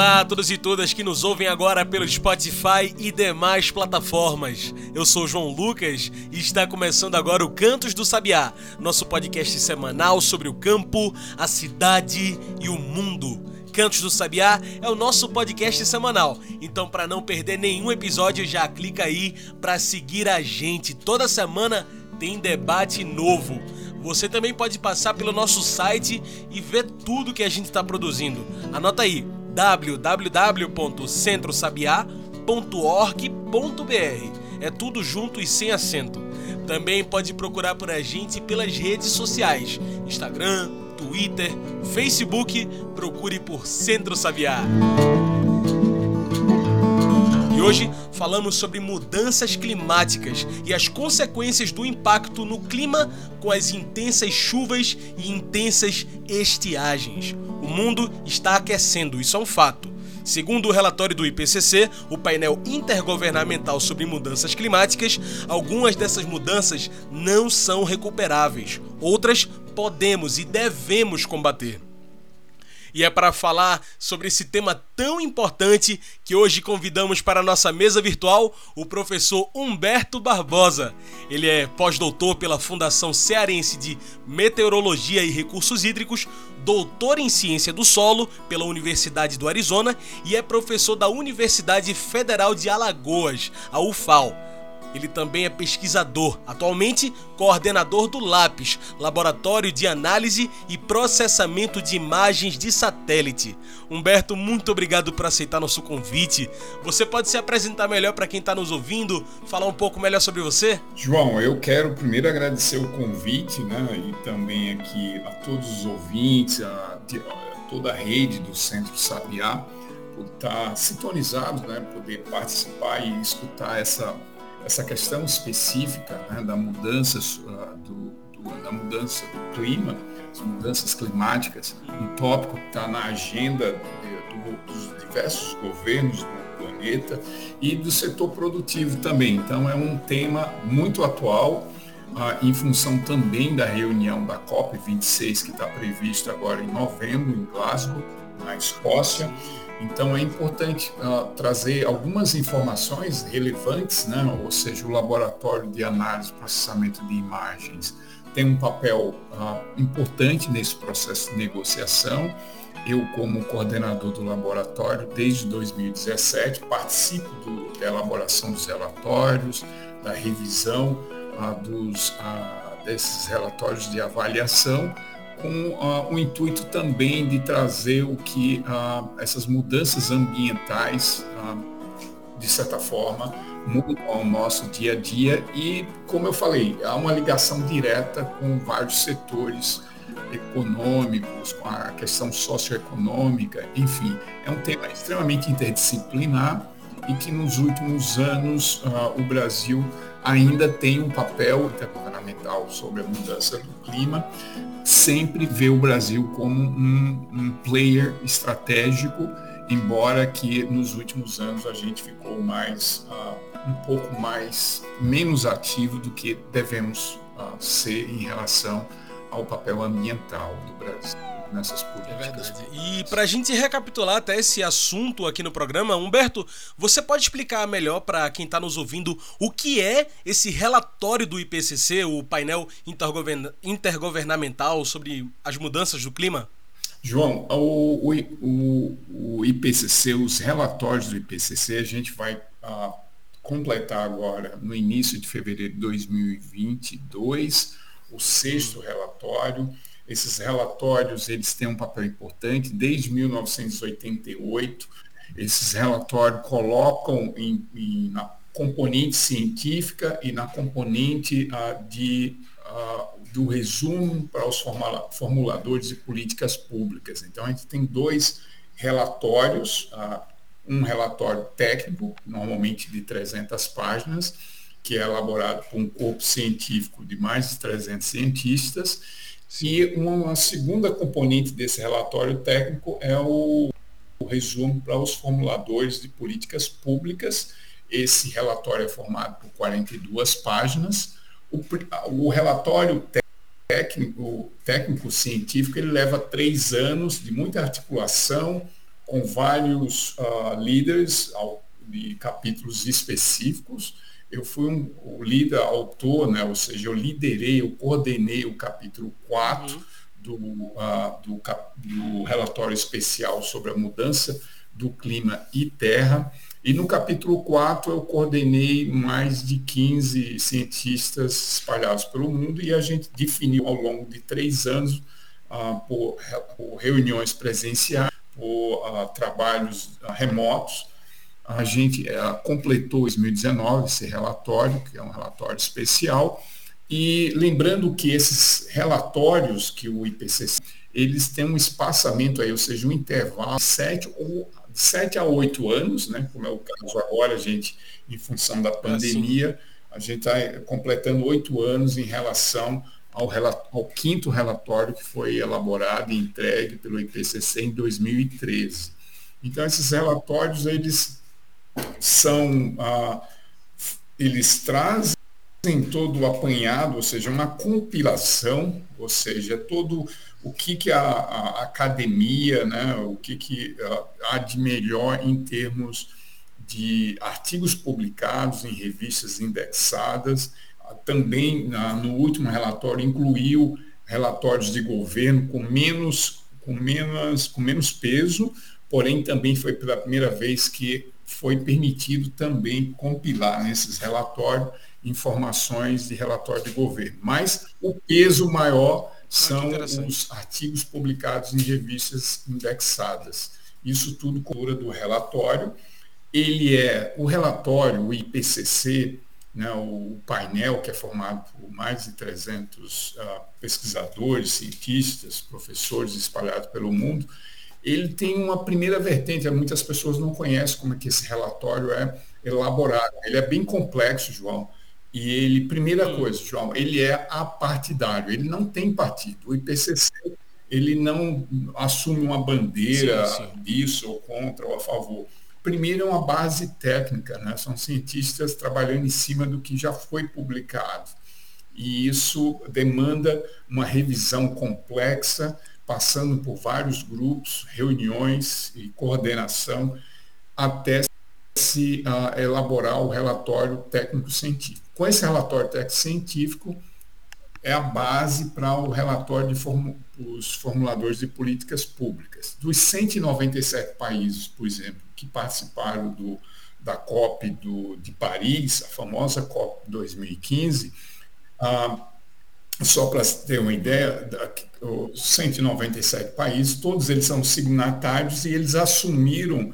Olá a todos e todas que nos ouvem agora pelo Spotify e demais plataformas. Eu sou João Lucas e está começando agora o Cantos do Sabiá, nosso podcast semanal sobre o campo, a cidade e o mundo. Cantos do Sabiá é o nosso podcast semanal. Então, para não perder nenhum episódio, já clica aí para seguir a gente. Toda semana tem debate novo. Você também pode passar pelo nosso site e ver tudo que a gente está produzindo. Anota aí www.centrosabiá.org.br. É tudo junto e sem acento. Também pode procurar por a gente pelas redes sociais: Instagram, Twitter, Facebook. Procure por Centro Sabiá. Hoje falamos sobre mudanças climáticas e as consequências do impacto no clima com as intensas chuvas e intensas estiagens. O mundo está aquecendo, isso é um fato. Segundo o relatório do IPCC, o painel intergovernamental sobre mudanças climáticas, algumas dessas mudanças não são recuperáveis, outras podemos e devemos combater. E é para falar sobre esse tema tão importante que hoje convidamos para a nossa mesa virtual o professor Humberto Barbosa. Ele é pós-doutor pela Fundação Cearense de Meteorologia e Recursos Hídricos, doutor em Ciência do Solo pela Universidade do Arizona e é professor da Universidade Federal de Alagoas, a UFAL. Ele também é pesquisador, atualmente coordenador do LAPIS, Laboratório de Análise e Processamento de Imagens de Satélite. Humberto, muito obrigado por aceitar nosso convite. Você pode se apresentar melhor para quem está nos ouvindo, falar um pouco melhor sobre você? João, eu quero primeiro agradecer o convite, né, e também aqui a todos os ouvintes, a, a toda a rede do Centro Sabiá, por estar sintonizado, né, poder participar e escutar essa essa questão específica né, da mudança uh, do, do, da mudança do clima, as mudanças climáticas, um tópico que está na agenda de, do, dos diversos governos do planeta e do setor produtivo também. Então é um tema muito atual. Uh, em função também da reunião da COP26 que está prevista agora em novembro em Glasgow, na Escócia, então é importante uh, trazer algumas informações relevantes, né? ou seja, o laboratório de análise e processamento de imagens tem um papel uh, importante nesse processo de negociação. Eu, como coordenador do laboratório, desde 2017, participo do, da elaboração dos relatórios, da revisão uh, dos, desses relatórios de avaliação, com uh, o intuito também de trazer o que uh, essas mudanças ambientais, uh, de certa forma, mudam ao nosso dia a dia. E, como eu falei, há uma ligação direta com vários setores econômicos, com a questão socioeconômica, enfim, é um tema extremamente interdisciplinar e que nos últimos anos o Brasil ainda tem um papel intergovernamental sobre a mudança do clima, sempre vê o Brasil como um, um player estratégico, embora que nos últimos anos a gente ficou mais uh, um pouco mais menos ativo do que devemos uh, ser em relação ao papel ambiental do Brasil nessas políticas. É verdade. E para a gente recapitular até esse assunto aqui no programa, Humberto, você pode explicar melhor para quem está nos ouvindo o que é esse relatório do IPCC, o painel intergovern intergovernamental sobre as mudanças do clima? João, o, o, o, IPCC, os relatórios do IPCC, a gente vai uh, completar agora, no início de fevereiro de 2022, o sexto relatório esses relatórios eles têm um papel importante desde 1988. Esses relatórios colocam em, em, na componente científica e na componente uh, de, uh, do resumo para os formuladores de políticas públicas. Então, a gente tem dois relatórios, uh, um relatório técnico, normalmente de 300 páginas, que é elaborado por um corpo científico de mais de 300 cientistas, Sim. E uma segunda componente desse relatório técnico é o, o resumo para os formuladores de políticas públicas. Esse relatório é formado por 42 páginas. O, o relatório técnico, técnico científico ele leva três anos de muita articulação com vários uh, líderes de capítulos específicos eu fui um, o líder, autor, né, ou seja, eu liderei, eu coordenei o capítulo 4 uhum. do, uh, do, do, relatório especial sobre a mudança do clima e terra. E no capítulo 4 eu coordenei mais de 15 cientistas espalhados pelo mundo e a gente definiu ao longo de três anos, uh, por, por, reuniões presenciais, por uh, trabalhos remotos, a gente completou 2019 esse relatório, que é um relatório especial, e lembrando que esses relatórios que o IPCC, eles têm um espaçamento aí, ou seja, um intervalo de 7 ou de 7 a 8 anos, né, como é o caso agora, a gente, em função da pandemia, a gente está completando oito anos em relação ao, ao, quinto relatório que foi elaborado e entregue pelo IPCC em 2013. Então, esses relatórios, eles são, ah, eles trazem todo o apanhado, ou seja, uma compilação, ou seja, todo o que, que a, a academia, né, o que, que ah, há de melhor em termos de artigos publicados em revistas indexadas. Ah, também, no último relatório, incluiu relatórios de governo com menos, com menos, com menos peso, porém também foi pela primeira vez que foi permitido também compilar nesses relatórios informações de relatório de governo. Mas o peso maior ah, são os artigos publicados em revistas indexadas. Isso tudo cura do relatório. Ele é o relatório, o IPCC, né, o painel que é formado por mais de 300 uh, ah, pesquisadores, cientistas, professores espalhados pelo mundo, ele tem uma primeira vertente, muitas pessoas não conhecem como é que esse relatório é elaborado. Ele é bem complexo, João. E ele, primeira hum. coisa, João, ele é apartidário, ele não tem partido. O IPCC, ele não assume uma bandeira sim, sim. disso ou contra ou a favor. Primeiro é uma base técnica, né? são cientistas trabalhando em cima do que já foi publicado. E isso demanda uma revisão complexa, passando por vários grupos, reuniões e coordenação, até se uh, elaborar o relatório técnico-científico. Com esse relatório técnico-científico, é a base para o relatório de form os formuladores de políticas públicas. Dos 197 países, por exemplo, que participaram do, da COP do, de Paris, a famosa COP 2015, uh, só para ter uma ideia, os 197 países, todos eles são signatários e eles assumiram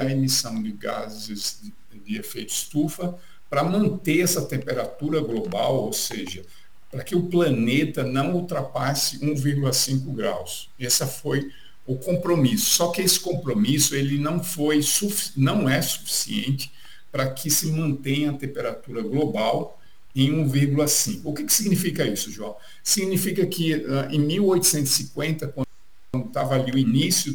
a emissão de gases de efeito estufa para manter essa temperatura global, ou seja, para que o planeta não ultrapasse 1,5 graus. Esse foi o compromisso. Só que esse compromisso ele não foi não é suficiente para que se mantenha a temperatura global em 1,5. O que, que significa isso, João? Significa que uh, em 1850, quando estava ali o início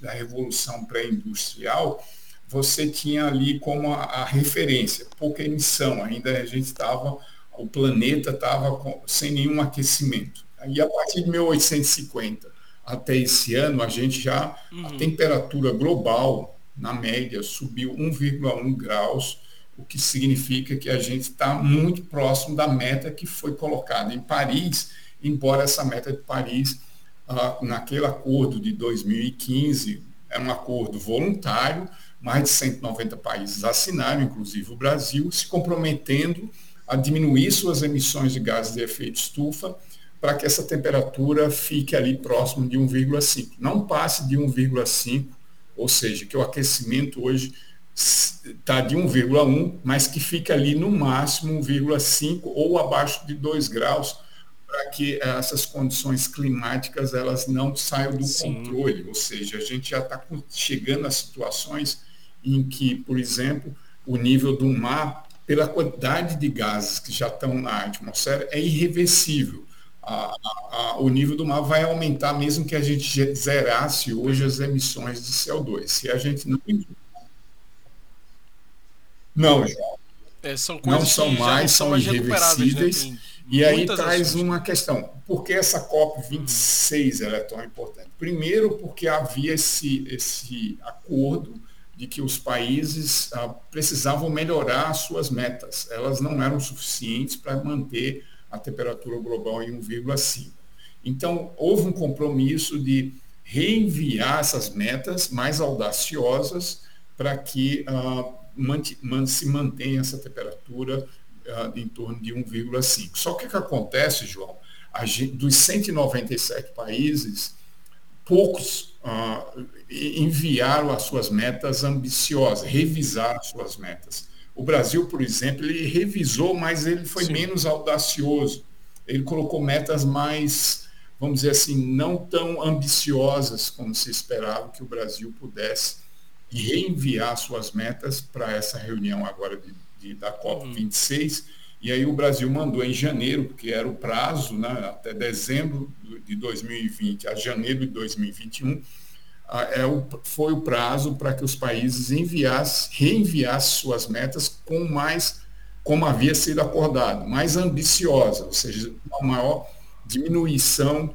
da revolução pré-industrial, você tinha ali como a, a, referência, pouca emissão, ainda a gente estava, o planeta estava sem nenhum aquecimento. E a partir de 1850 até esse ano, a gente já, uhum. a temperatura global, na média, subiu 1,1 graus, o que significa que a gente está muito próximo da meta que foi colocada em Paris, embora essa meta de Paris, ah, naquele acordo de 2015, é um acordo voluntário, mais de 190 países assinaram, inclusive o Brasil, se comprometendo a diminuir suas emissões de gases de efeito estufa para que essa temperatura fique ali próximo de 1,5. Não passe de 1,5, ou seja, que o aquecimento hoje está de 1,1, mas que fica ali no máximo 1,5 ou abaixo de 2 graus, para que essas condições climáticas elas não saiam do Sim. controle. Ou seja, a gente já está chegando a situações em que, por exemplo, o nível do mar, pela quantidade de gases que já estão na atmosfera, é irreversível. a, a, o nível do mar vai aumentar mesmo que a gente zerasse hoje as emissões de CO2. Se a gente não. Não, é, são não são mais, são, são irreversíveis. Né? E aí traz ações. uma questão. Por que essa COP26 hum. é tão importante? Primeiro, porque havia esse, esse acordo de que os países ah, precisavam melhorar suas metas. Elas não eram suficientes para manter a temperatura global em 1,5. Então, houve um compromisso de reenviar essas metas mais audaciosas para que uh, se mantenha essa temperatura uh, em torno de 1,5. Só que o que acontece, João? Dos 197 países, poucos uh, enviaram as suas metas ambiciosas, revisaram as suas metas. O Brasil, por exemplo, ele revisou, mas ele foi Sim. menos audacioso. Ele colocou metas mais, vamos dizer assim, não tão ambiciosas como se esperava que o Brasil pudesse reenviar suas metas para essa reunião agora de, de da COP26. Uhum. E aí o Brasil mandou em janeiro, porque era o prazo, né, até dezembro de 2020 a janeiro de 2021, é o, foi o prazo para que os países enviassem, reenviassem suas metas com mais, como havia sido acordado, mais ambiciosa, ou seja, uma maior diminuição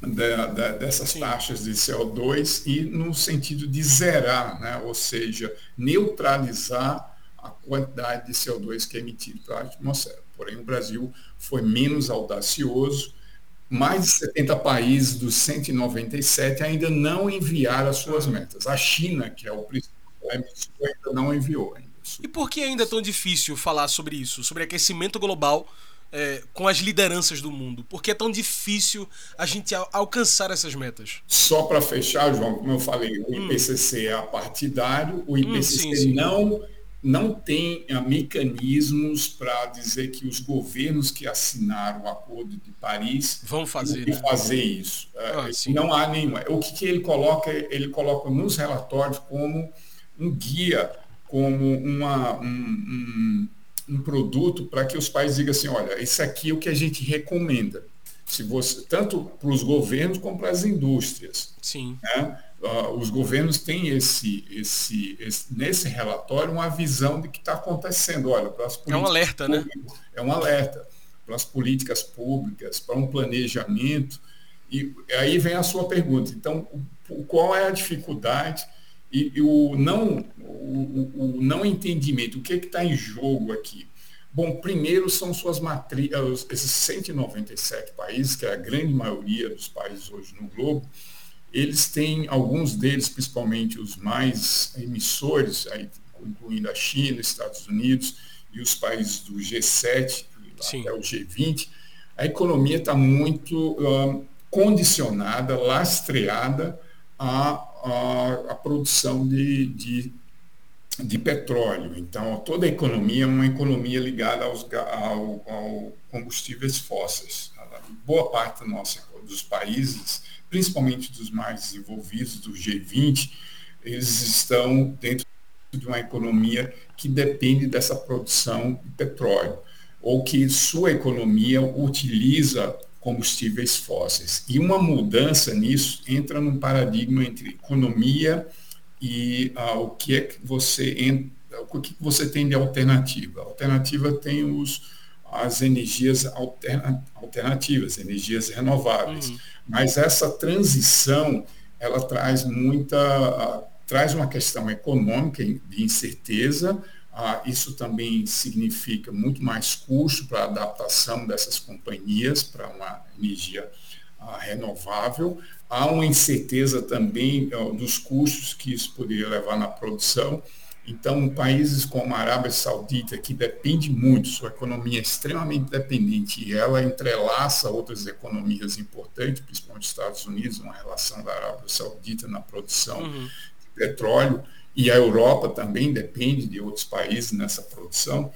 da, da, dessas Sim. taxas de CO2 e no sentido de zerar, né? ou seja, neutralizar a quantidade de CO2 que é emitido para a atmosfera. Porém, o Brasil foi menos audacioso, mais de 70 países dos 197 ainda não enviaram as suas metas. A China, que é o principal emissor, ainda não enviou. Ainda. E por que ainda é tão difícil falar sobre isso, sobre aquecimento global é, com as lideranças do mundo? Por que é tão difícil a gente alcançar essas metas? Só para fechar, João, como eu falei, o IPCC hum. é apartidário, o IPCC hum, sim, sim. não não tem uh, mecanismos para dizer que os governos que assinaram o Acordo de Paris vão fazer, né? fazer isso. Ah, uh, não há nenhuma. O que, que, ele coloca? Ele coloca nos relatórios como um guia, como uma, um, um, um produto para que os países digam assim, olha, isso aqui é o que a gente recomenda. Se você, tanto para os governos como para as indústrias. Sim. Né? Uh, os governos têm esse, esse, esse, nesse relatório uma visão de que está acontecendo. Olha, para as é um alerta, né? públicas, né? É um alerta para as políticas públicas, para um planejamento. E aí vem a sua pergunta. Então, qual é a dificuldade e, e o, não, o, o, não entendimento? O que é está em jogo aqui? Bom, primeiro são suas matrizes, esses 197 países, que é a grande maioria dos países hoje no globo, eles têm, alguns deles, principalmente os mais emissores, aí, incluindo a China, Estados Unidos e os países do G7, até o G20, a economia está muito uh, condicionada, lastreada à, à, à produção de, de, de, petróleo. Então, toda a economia é uma economia ligada aos ao, ao combustíveis fósseis. Boa parte nossa, dos países principalmente dos mais desenvolvidos, do G20, eles estão dentro de uma economia que depende dessa produção de petróleo, ou que sua economia utiliza combustíveis fósseis. E uma mudança nisso entra num paradigma entre economia e ah, o que é que você o que você tem de alternativa. A alternativa tem os, as energias alterna, alternativas, energias renováveis. Uhum. Mas essa transição, ela traz muita, traz uma questão econômica de incerteza, ah, isso também significa muito mais custo para a adaptação dessas companhias para uma energia ah, renovável. Há uma incerteza também dos custos que isso poderia levar na produção. Então, países como a Arábia Saudita, que depende muito, sua economia é extremamente dependente e ela entrelaça outras economias importantes, principalmente os Estados Unidos, uma relação da Arábia Saudita na produção uhum. de petróleo, e a Europa também depende de outros países nessa produção,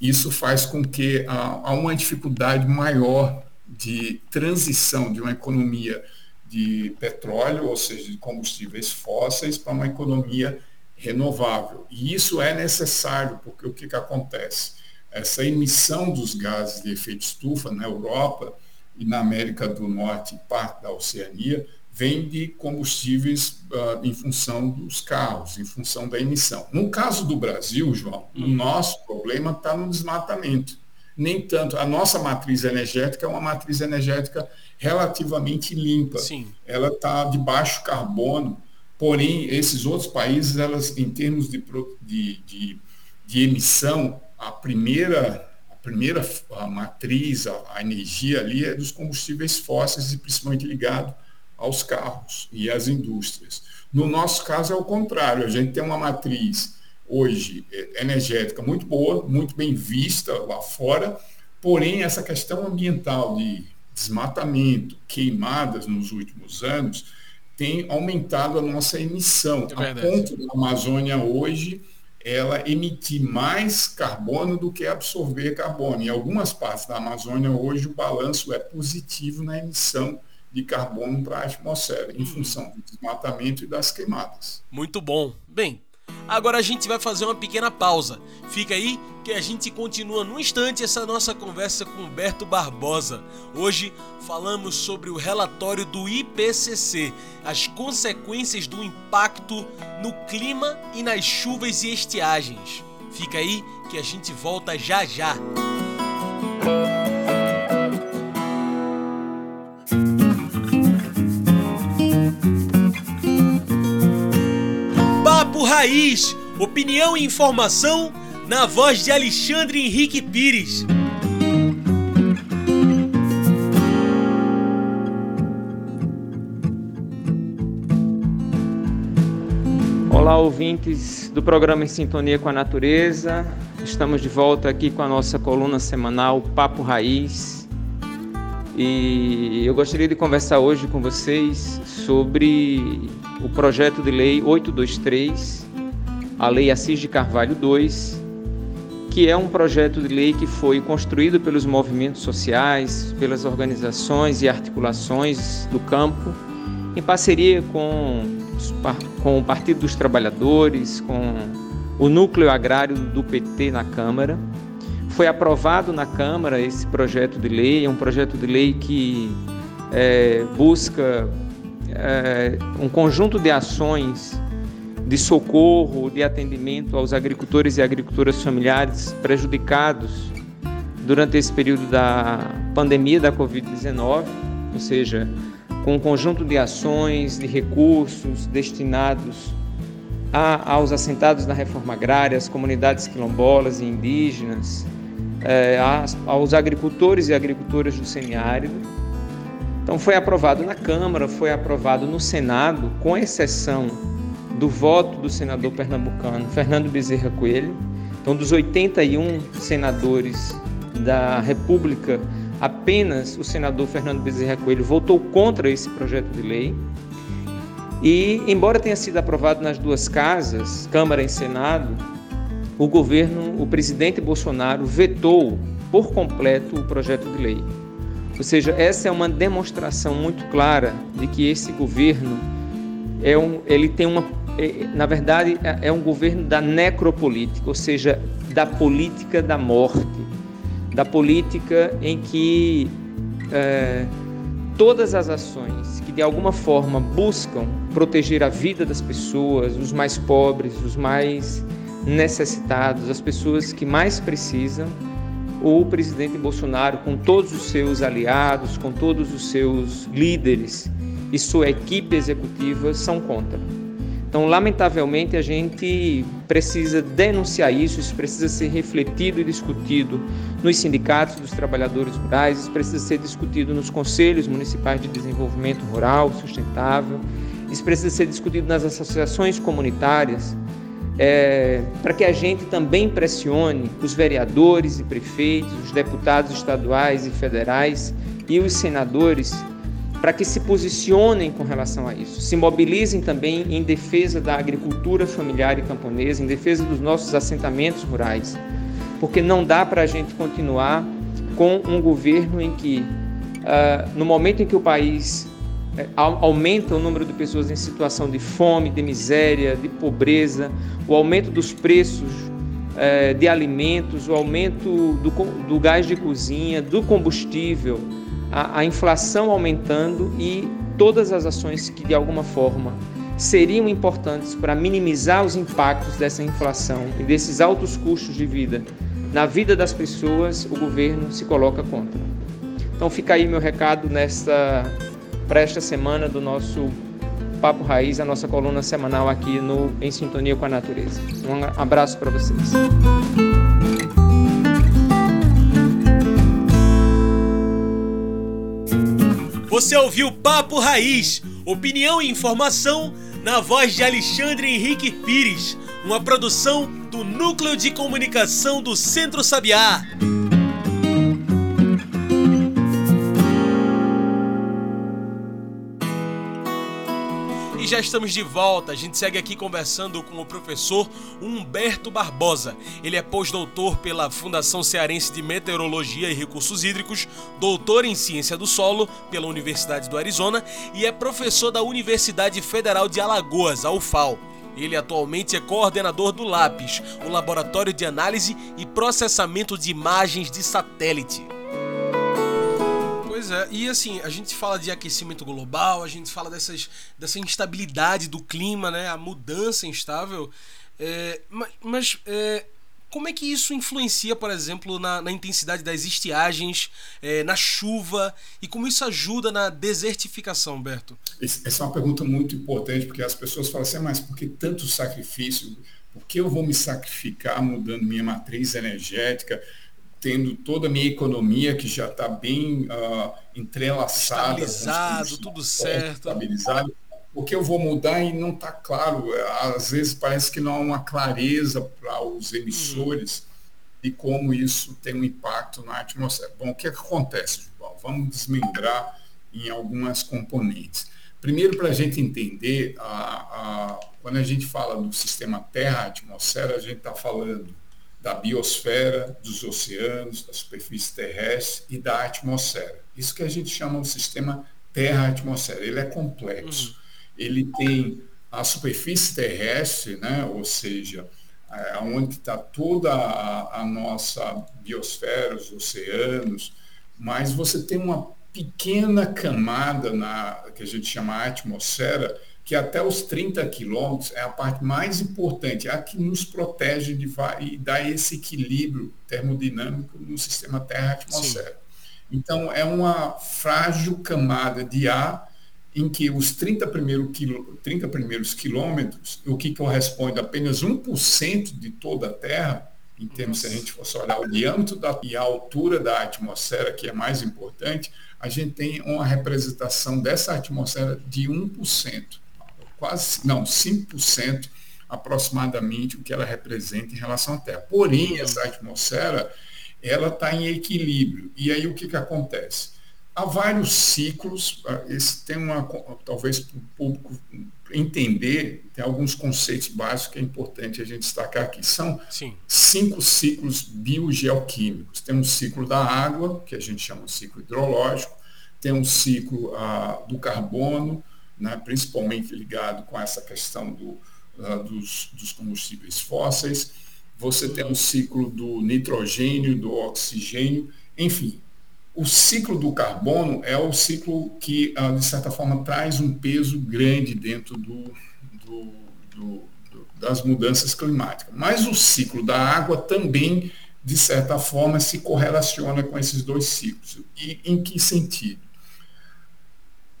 isso faz com que há uma dificuldade maior de transição de uma economia de petróleo, ou seja, de combustíveis fósseis, para uma economia renovável. E isso é necessário, porque o que, que acontece? Essa emissão dos gases de efeito estufa na Europa, e na América do Norte e parte da Oceania, vem de combustíveis uh, em função dos carros, em função da emissão. No caso do Brasil, João, hum. o nosso problema está no desmatamento. Nem tanto. A nossa matriz energética é uma matriz energética relativamente limpa. Sim. Ela está de baixo carbono, porém, esses outros países, elas, em termos de, de, de, de emissão, a primeira primeira a matriz, a, a, energia ali é dos combustíveis fósseis e principalmente ligado aos carros e às indústrias. No nosso caso é o contrário, a gente tem uma matriz hoje é, energética muito boa, muito bem vista lá fora, porém essa questão ambiental de desmatamento, queimadas nos últimos anos, tem aumentado a nossa emissão, é a ponto da Amazônia hoje ela emitir mais carbono do que absorver carbono. Em algumas partes da Amazônia hoje o balanço é positivo na emissão de carbono para a atmosfera, em hum. função do desmatamento e das queimadas. Muito bom. Bem, agora a gente vai fazer uma pequena pausa. Fica aí que a gente continua no instante essa nossa conversa com Humberto Barbosa. Hoje falamos sobre o relatório do IPCC, as consequências do impacto no clima e nas chuvas e estiagens. Fica aí que a gente volta já já. Papo Raiz, opinião e informação na voz de Alexandre Henrique Pires. Olá, ouvintes do programa Em Sintonia com a Natureza. Estamos de volta aqui com a nossa coluna semanal Papo Raiz. E eu gostaria de conversar hoje com vocês sobre o projeto de lei 823, a Lei Assis de Carvalho II, que é um projeto de lei que foi construído pelos movimentos sociais, pelas organizações e articulações do campo, em parceria com, com o Partido dos Trabalhadores, com o núcleo agrário do PT na Câmara. Foi aprovado na Câmara esse projeto de lei, é um projeto de lei que é, busca é, um conjunto de ações de socorro, de atendimento aos agricultores e agricultoras familiares prejudicados durante esse período da pandemia da Covid-19, ou seja, com um conjunto de ações, de recursos destinados a, aos assentados na reforma agrária, às comunidades quilombolas e indígenas, é, aos agricultores e agricultoras do semiárido. Então foi aprovado na Câmara, foi aprovado no Senado, com exceção do voto do senador pernambucano Fernando Bezerra Coelho. Então, dos 81 senadores da República, apenas o senador Fernando Bezerra Coelho votou contra esse projeto de lei. E, embora tenha sido aprovado nas duas casas, Câmara e Senado, o governo, o presidente Bolsonaro vetou por completo o projeto de lei. Ou seja, essa é uma demonstração muito clara de que esse governo é um, ele tem uma na verdade, é, é um governo da necropolítica, ou seja, da política da morte, da política em que é, todas as ações que de alguma forma buscam proteger a vida das pessoas, os mais pobres, os mais necessitados, as pessoas que mais precisam, o presidente Bolsonaro, com todos os seus aliados, com todos os seus líderes e sua equipe executiva, são contra. Então, lamentavelmente, a gente precisa denunciar isso, isso precisa ser refletido e discutido nos sindicatos dos trabalhadores rurais, isso precisa ser discutido nos conselhos municipais de desenvolvimento rural sustentável, isso precisa ser discutido nas associações comunitárias, é, para que a gente também pressione os vereadores e prefeitos, os deputados estaduais e federais e os senadores para que se posicionem com relação a isso, se mobilizem também em defesa da agricultura familiar e camponesa, em defesa dos nossos assentamentos rurais, porque não dá para a gente continuar com um governo em que, uh, no momento em que o país uh, aumenta o número de pessoas em situação de fome, de miséria, de pobreza, o aumento dos preços uh, de alimentos, o aumento do, do gás de cozinha, do combustível, a, a inflação aumentando e todas as ações que de alguma forma seriam importantes para minimizar os impactos dessa inflação e desses altos custos de vida na vida das pessoas, o governo se coloca contra. Então fica aí meu recado nesta para esta semana do nosso Papo Raiz, a nossa coluna semanal aqui no Em Sintonia com a Natureza. Um abraço para vocês. Você ouviu Papo Raiz, opinião e informação na voz de Alexandre Henrique Pires, uma produção do Núcleo de Comunicação do Centro Sabiá. Já estamos de volta. A gente segue aqui conversando com o professor Humberto Barbosa. Ele é pós-doutor pela Fundação Cearense de Meteorologia e Recursos Hídricos, doutor em Ciência do Solo pela Universidade do Arizona e é professor da Universidade Federal de Alagoas, a UFAL. Ele atualmente é coordenador do LAPIS, o Laboratório de Análise e Processamento de Imagens de Satélite. Pois é, e assim, a gente fala de aquecimento global, a gente fala dessas, dessa instabilidade do clima, né? A mudança instável. É, mas, é, como é que isso influencia, por exemplo, na, na intensidade das estiagens, é, na chuva, e como isso ajuda na desertificação, Berto? Essa é uma pergunta muito importante, porque as pessoas falam assim, ah, mas por que tanto sacrifício? Por que eu vou me sacrificar mudando minha matriz energética? Tendo toda a minha economia que já está bem uh, entrelaçada. Estabilizado, tudo certo. Estabilizado. Porque eu vou mudar e não está claro. Às vezes parece que não há uma clareza para os emissores uhum. de como isso tem um impacto na atmosfera. Bom, o que, é que acontece, João? Vamos desmembrar em algumas componentes. Primeiro, para a gente entender, a, a, quando a gente fala do sistema Terra-atmosfera, a gente está falando da biosfera, dos oceanos, da superfície terrestre e da atmosfera. Isso que a gente chama o sistema Terra-atmosfera. Ele é complexo. Uhum. Ele tem a superfície terrestre, né? ou seja, é, onde está toda a, a nossa biosfera, os oceanos, mas você tem uma pequena camada na que a gente chama atmosfera, que até os 30 quilômetros é a parte mais importante, é a que nos protege de, e dá esse equilíbrio termodinâmico no sistema Terra-atmosfera. Então, é uma frágil camada de ar em que os 30, primeiro quilô, 30 primeiros quilômetros, o que corresponde a apenas 1% de toda a Terra, em termos, Nossa. se a gente fosse olhar o diâmetro da, e a altura da atmosfera, que é mais importante, a gente tem uma representação dessa atmosfera de 1% quase, não, 5% aproximadamente o que ela representa em relação à Terra. Porém, essa atmosfera, ela está em equilíbrio. E aí o que, que acontece? Há vários ciclos, ah, esse tem uma, talvez para o público entender, tem alguns conceitos básicos que é importante a gente destacar aqui. São Sim. cinco ciclos biogeoquímicos. Tem um ciclo da água, que a gente chama de ciclo hidrológico, tem um ciclo ah, do carbono, né, principalmente ligado com essa questão do, uh, dos, dos, combustíveis fósseis. Você tem um ciclo do nitrogênio, do oxigênio, enfim. O ciclo do carbono é o ciclo que, uh, de certa forma, traz um peso grande dentro do, do, do, das mudanças climáticas. Mas o ciclo da água também, de certa forma, se correlaciona com esses dois ciclos. E em que sentido?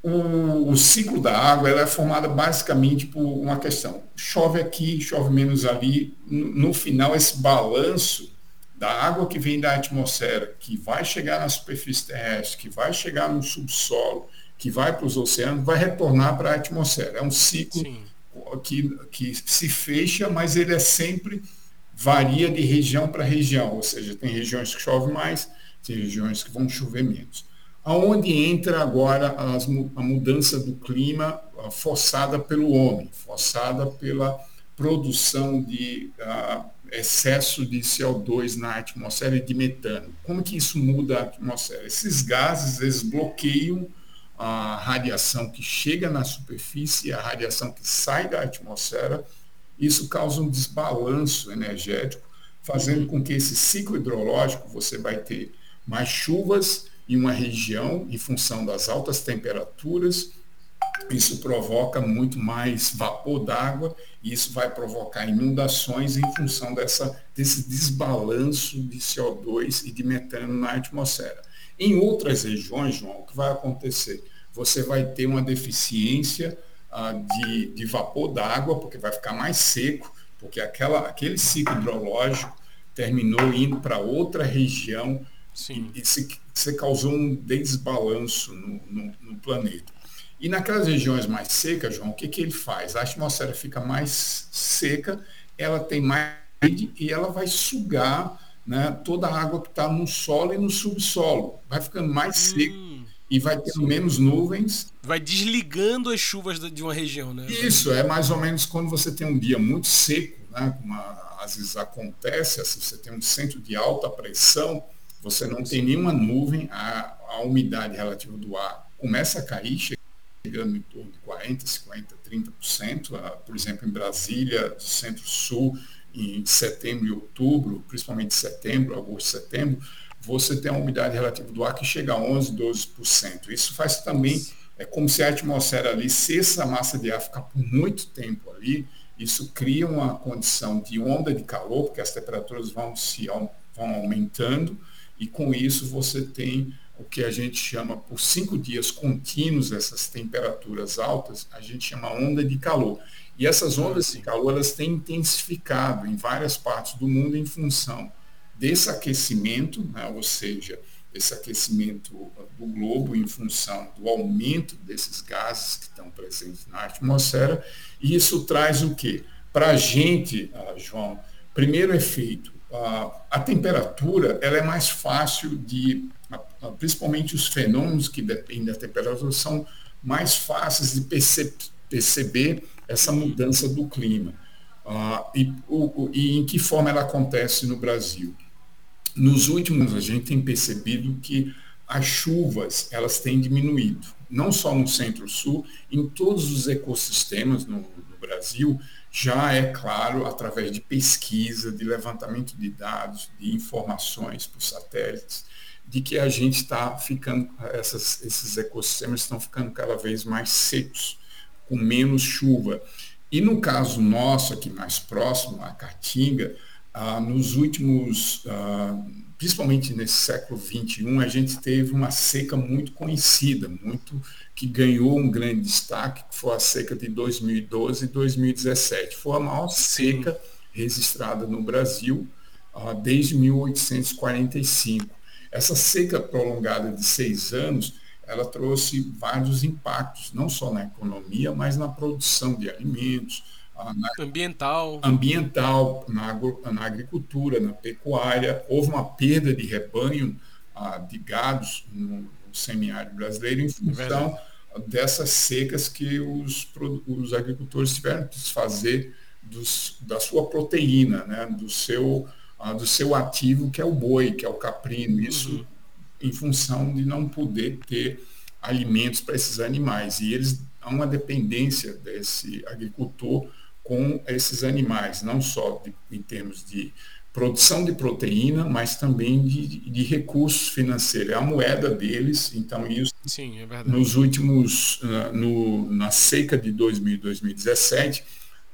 O, o, ciclo da água ela é formada basicamente por uma questão. Chove aqui, chove menos ali. No, no final, esse balanço da água que vem da atmosfera, que vai chegar na superfície terrestre, que vai chegar no subsolo, que vai para os oceanos, vai retornar para a atmosfera. É um ciclo que, que se fecha, mas ele é sempre varia de região para região, ou seja, tem regiões que chove mais, tem regiões que vão chover menos aonde entra agora as, a mudança do clima forçada pelo homem, forçada pela produção de uh, excesso de CO2 na atmosfera e de metano. Como que isso muda a atmosfera? Esses gases, eles bloqueiam a radiação que chega na superfície e a radiação que sai da atmosfera. Isso causa um desbalanço energético, fazendo com que esse ciclo hidrológico você vai ter mais chuvas, em uma região em função das altas temperaturas. Isso provoca muito mais vapor d'água e isso vai provocar inundações em função dessa, desse desbalanço de CO2 e de metano na atmosfera. Em outras regiões, João, o que vai acontecer? Você vai ter uma deficiência ah, de, de vapor d'água, porque vai ficar mais seco, porque aquela, aquele ciclo hidrológico terminou indo para outra região Sim. e, e se, se, causou um desbalanço no, no, no, planeta. E naquelas regiões mais secas, João, o que, que ele faz? A atmosfera fica mais seca, ela tem mais e ela vai sugar né, toda a água que está no solo e no subsolo. Vai ficando mais hum. seco e vai tendo Sim. menos nuvens. Vai desligando as chuvas de uma região, né? Isso, é mais ou menos quando você tem um dia muito seco, né? Como às vezes acontece, assim, você tem um centro de alta pressão, você não tem nenhuma nuvem, a, a umidade relativa do ar começa a cair, chegando em torno de 40, 50, 30%. por exemplo, em Brasília, centro-sul, em setembro e outubro, principalmente setembro, agosto, setembro, você tem uma umidade relativa do ar que chega a 11, 12%. Isso faz também, é como se a atmosfera ali, se essa massa de ar ficar por muito tempo ali, isso cria uma condição de onda de calor, porque as temperaturas vão se vão aumentando, e com isso você tem o que a gente chama, por cinco dias contínuos, essas temperaturas altas, a gente chama onda de calor. E essas ondas de calor, elas têm intensificado em várias partes do mundo em função desse aquecimento, né, ou seja, esse aquecimento do globo em função do aumento desses gases que estão presentes na atmosfera, e isso traz o quê? Para a gente, uh, João, primeiro efeito, uh, a temperatura ela é mais fácil de, uh, principalmente os fenômenos que dependem da temperatura, são mais fáceis de perce perceber essa mudança do clima. e, o, e em que forma ela acontece no Brasil? Nos últimos, a gente tem percebido que as chuvas elas têm diminuído, não só no Centro-Sul, em todos os ecossistemas no, no, Brasil, já é claro, através de pesquisa, de levantamento de dados, de informações por satélites, de que a gente está ficando, essas, esses ecossistemas estão ficando cada vez mais secos, com menos chuva. E no caso nosso, aqui mais próximo, a Caatinga, ah, nos últimos, ah, principalmente nesse século XXI, a gente teve uma seca muito conhecida, muito que ganhou um grande destaque, que foi a seca de 2012 e 2017. Foi a maior seca Sim. registrada no Brasil ah, desde 1845. Essa seca prolongada de seis anos, ela trouxe vários impactos, não só na economia, mas na produção de alimentos, na, ambiental, ambiental na, na, agricultura, na pecuária. Houve uma perda de rebanho ah, de gados no, no semiárido brasileiro em é função é dessas secas que os, os agricultores tiveram que desfazer dos, da sua proteína, né, do, seu, ah, do seu ativo, que é o boi, que é o caprino. Isso uhum. em função de não poder ter alimentos para esses animais. E eles há uma dependência desse agricultor com esses animais, não só de, em termos de produção de proteína, mas também de, de recursos financeiros. É a moeda deles, então isso Sim, é nos últimos, uh, no, na seca de 2000 2017,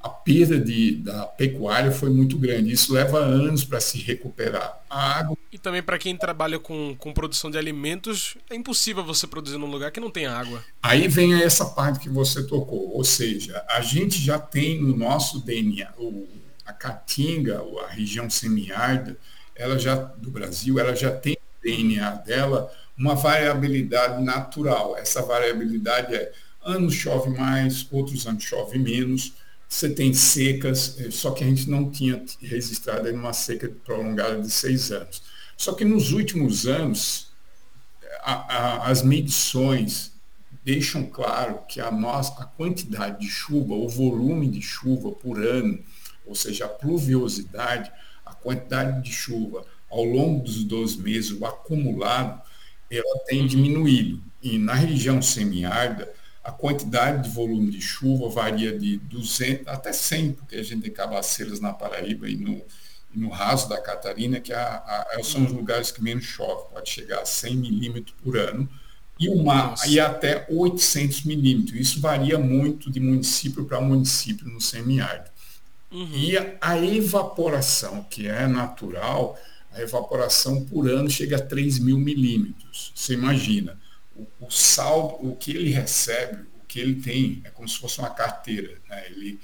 a perda de, da pecuária foi muito grande. Isso leva anos para se recuperar. A água. E também para quem trabalha com, com produção de alimentos, é impossível você produzir num lugar que não tem água. Aí vem essa parte que você tocou. Ou seja, a gente já tem no nosso DNA, o, a Caatinga, a região semiárida, ela já, do Brasil, ela já tem no DNA dela uma variabilidade natural. Essa variabilidade é anos chove mais, outros anos chove menos você tem secas, eh, só que a gente não tinha registrado uma seca prolongada de seis anos. Só que nos últimos anos, a, a, as medições deixam claro que a nossa a quantidade de chuva, o volume de chuva por ano, ou seja, a pluviosidade, a quantidade de chuva ao longo dos 12 meses, o acumulado, ela tem diminuído. E na região semiárida, a quantidade de volume de chuva varia de 200 até 100, porque a gente tem cabaceiras na Paraíba e no, no raso da Catarina, que é a, a, são os lugares que menos chove, pode chegar a 100 milímetros por ano, e, uma, e até 800 milímetros. Isso varia muito de município para município no semiárido. Uhum. E a, a evaporação, que é natural, a evaporação por ano chega a 3 mil milímetros. Você imagina, o, o saldo, o que ele recebe, o que ele tem, é como se fosse uma carteira. Né? Ele,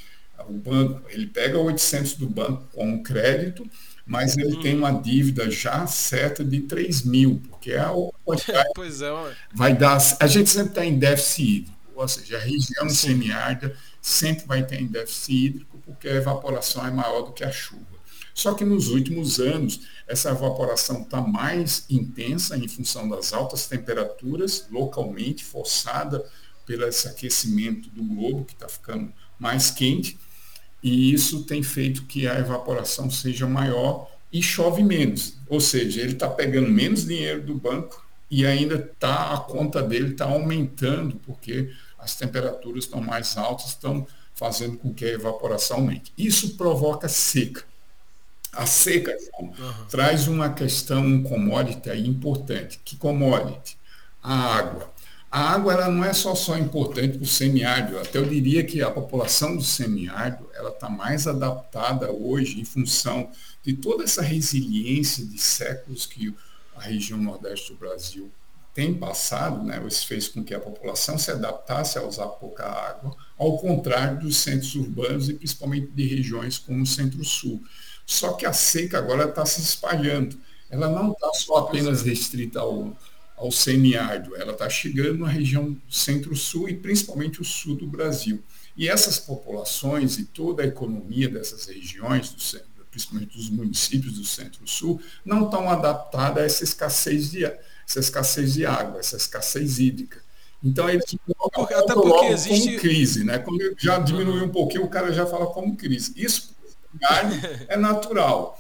o banco, ele pega 800 do banco com crédito, mas ele tem uma dívida já certa de 3 mil, porque é a quantidade. pois é, vai dar. A gente sempre está em déficit hídrico, ou seja, a região semiárida sempre vai ter em déficit hídrico, porque a evaporação é maior do que a chuva. Só que nos últimos anos, essa evaporação está mais intensa em função das altas temperaturas, localmente forçada pelo esse aquecimento do globo, que está ficando mais quente, e isso tem feito que a evaporação seja maior e chove menos. Ou seja, ele está pegando menos dinheiro do banco e ainda tá, a conta dele está aumentando, porque as temperaturas estão mais altas, estão fazendo com que a evaporação aumente. Isso provoca seca. A seca uhum. traz uma questão, um commodity aí importante. Que commodity? A água. A água ela não é só, só importante para o semiárido, até eu diria que a população do semiárido ela está mais adaptada hoje em função de toda essa resiliência de séculos que a região nordeste do Brasil tem passado, né, isso fez com que a população se adaptasse a usar pouca água, ao contrário dos centros urbanos e principalmente de regiões como o centro-sul. Só que a seca agora está se espalhando. Ela não está só apenas restrita ao ao semiárido. Ela está chegando na região centro-sul e principalmente o sul do Brasil. E essas populações e toda a economia dessas regiões, do centro, principalmente dos municípios do centro-sul, não estão adaptadas a essa escassez de, essa escassez de água, essa escassez hídrica. Então eles porque, até porque existe... como crise, né? Quando já diminuiu um pouquinho, o cara já fala como crise. Isso é natural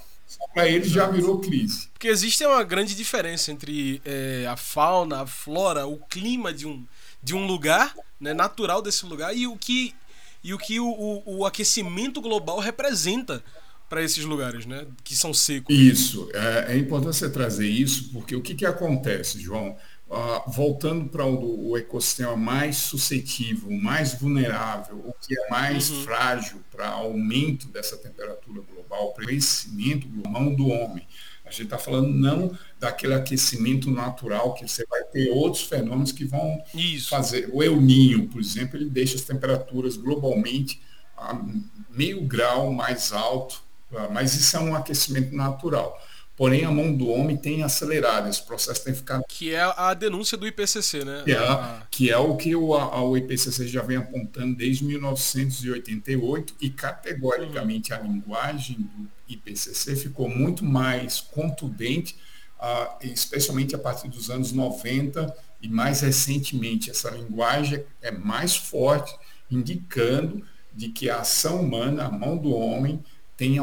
para eles já virou crise. Porque existe uma grande diferença entre é, a fauna, a flora, o clima de um, de um lugar, né, natural desse lugar, e o que, e o, que o, o, o aquecimento global representa para esses lugares, né, que são secos. Isso, é, é importante você trazer isso, porque o que, que acontece, João? Uh, voltando para o, o, ecossistema mais suscetível, mais vulnerável, o que é mais uhum. frágil para aumento dessa temperatura global, para crescimento global do homem. A gente está falando não daquele aquecimento natural, que você vai ter outros fenômenos que vão Isso. fazer. O El Ninho, por exemplo, ele deixa as temperaturas globalmente a meio grau mais alto, ah, mas isso é um aquecimento natural. Porém, a mão do homem tem acelerado, esse processo tem ficado. Que é a denúncia do IPCC, né? Que é, que é o que o, a, o IPCC já vem apontando desde 1988 e, categoricamente, a linguagem do IPCC ficou muito mais contundente, uh, especialmente a partir dos anos 90 e mais recentemente. Essa linguagem é mais forte, indicando de que a ação humana, a mão do homem, tenha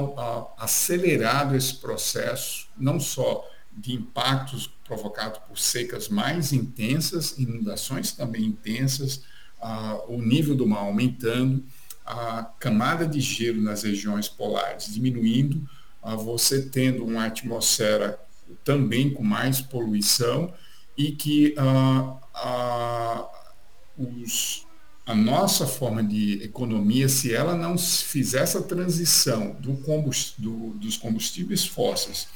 acelerado esse processo, não só de impactos provocados por secas mais intensas, inundações também intensas, o nível do mar aumentando, a camada de gelo nas regiões polares diminuindo, você tendo uma atmosfera também com mais poluição e que os a nossa forma de economia, se ela não fizer essa transição do combust, do, dos combustíveis fósseis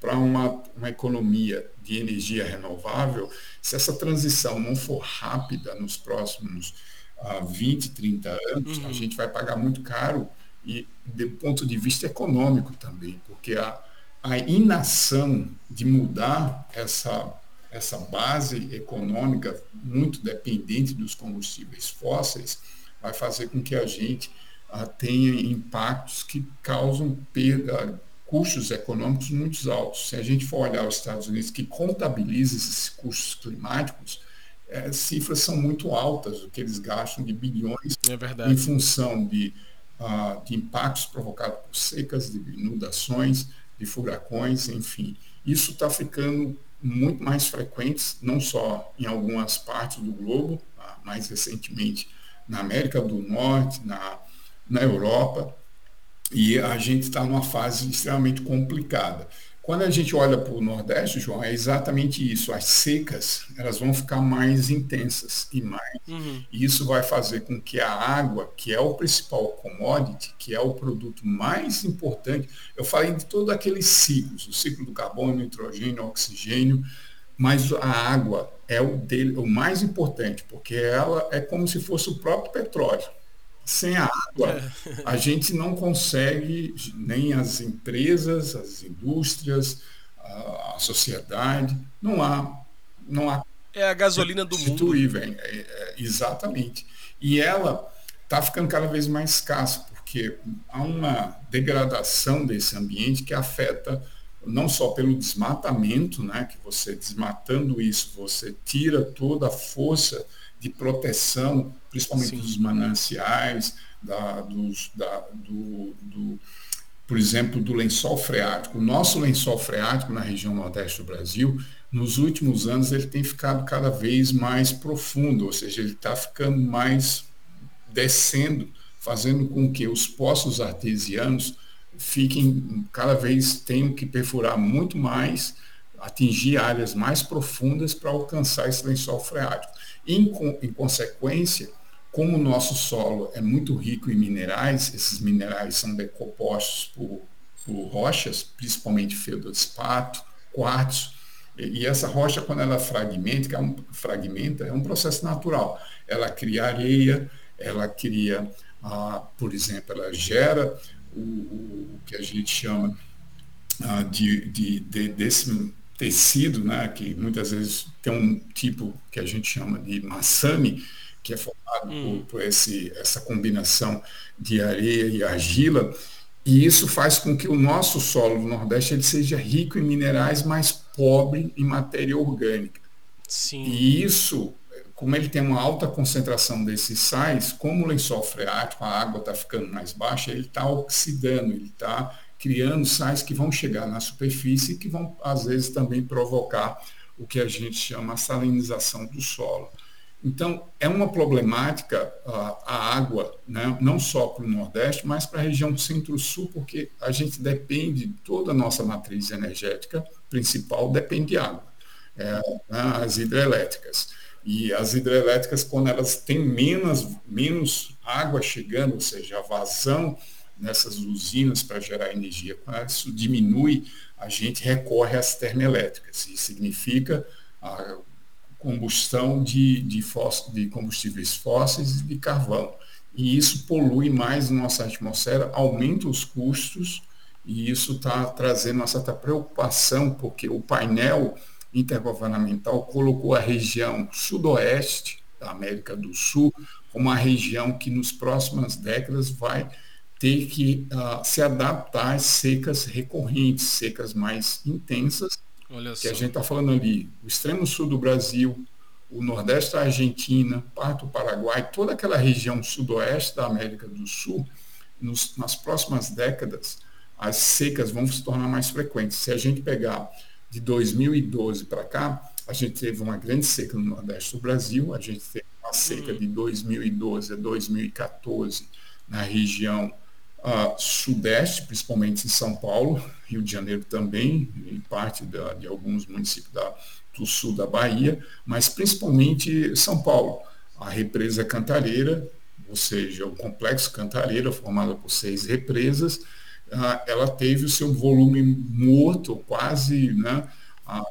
para uma, uma economia de energia renovável, se essa transição não for rápida nos próximos uh, 20, 30 anos, uhum. a gente vai pagar muito caro e do ponto de vista econômico também, porque a, a inação de mudar essa essa base econômica muito dependente dos combustíveis fósseis vai fazer com que a gente ah, tenha impactos que causam perda, custos econômicos muito altos. Se a gente for olhar os Estados Unidos, que contabiliza esses custos climáticos, é, cifras são muito altas, o que eles gastam de bilhões é em função de, ah, de impactos provocados por secas, de inundações, de furacões, enfim. Isso está ficando muito mais frequentes, não só em algumas partes do globo, tá? mais recentemente na América do Norte, na, na Europa, E a gente está numa fase extremamente complicada. Quando a gente olha para o Nordeste, João, é exatamente isso. As secas, elas vão ficar mais intensas e mais. Uhum. E isso vai fazer com que a água, que é o principal commodity, que é o produto mais importante, eu falei de todos aqueles ciclos, o ciclo do carbono, nitrogênio, oxigênio, mas a água é o, dele, o mais importante, porque ela é como se fosse o próprio petróleo. Sem a água, é. a gente não consegue, nem as empresas, as indústrias, a, sociedade, não há, não há. É a gasolina do mundo. É, é, exatamente. E ela está ficando cada vez mais escassa, porque há uma degradação desse ambiente que afeta não só pelo desmatamento, né, que você desmatando isso, você tira toda a força de proteção, principalmente Sim. dos mananciais, da, dos, da, do, do, por exemplo, do lençol freático. O nosso lençol freático na região nordeste do Brasil, nos últimos anos, ele tem ficado cada vez mais profundo, ou seja, ele está ficando mais descendo, fazendo com que os poços artesianos fiquem cada vez tenham que perfurar muito mais, atingir áreas mais profundas para alcançar esse lençol freático. Em, em consequência, como o nosso solo é muito rico em minerais, esses minerais são decompostos por, por rochas, principalmente feldespato, quartzo, e, e essa rocha, quando ela fragmenta, é um, fragmenta, é um processo natural. Ela cria areia, ela cria, ah, por exemplo, ela gera o, o que a gente chama ah, de, de, de, desse tecido, né, que muitas vezes tem um tipo que a gente chama de massame, que é formado hum. por, por esse, essa combinação de areia e argila, e isso faz com que o nosso solo do Nordeste ele seja rico em minerais, mas pobre em matéria orgânica. Sim. E isso como ele tem uma alta concentração desses sais, como o lençol freático, a água está ficando mais baixa, ele está oxidando, ele está criando sais que vão chegar na superfície e que vão, às vezes, também provocar o que a gente chama salinização do solo. Então, é uma problemática a, a água, né, não só para o Nordeste, mas para a região Centro-Sul, porque a gente depende, toda a nossa matriz energética principal depende de água, é, né, as hidrelétricas. E as hidrelétricas, quando elas têm menos, menos água chegando, ou seja, a vazão nessas usinas para gerar energia, isso diminui, a gente recorre às termoelétricas. Isso significa a combustão de, de, de combustíveis fósseis e de carvão. E isso polui mais nossa atmosfera, aumenta os custos, e isso está trazendo uma certa preocupação, porque o painel intergovernamental colocou a região sudoeste da América do Sul como uma região que nos próximas décadas vai ter que uh, se adaptar às secas recorrentes, secas mais intensas, que a gente está falando ali, o extremo sul do Brasil, o nordeste da Argentina, parte do Paraguai, toda aquela região sudoeste da América do Sul, nos, nas próximas décadas, as secas vão se tornar mais frequentes. Se a gente pegar de 2012 para cá, a gente teve uma grande seca no Nordeste do Brasil, a gente teve uma seca uhum. de 2012 a 2014 na região uh, sudeste, principalmente em São Paulo, Rio de Janeiro também, em parte da, de alguns municípios da, do sul da Bahia, mas principalmente São Paulo. A represa Cantareira, ou seja, o complexo Cantareira, formado por seis represas, ela teve o seu volume morto, quase, né? A,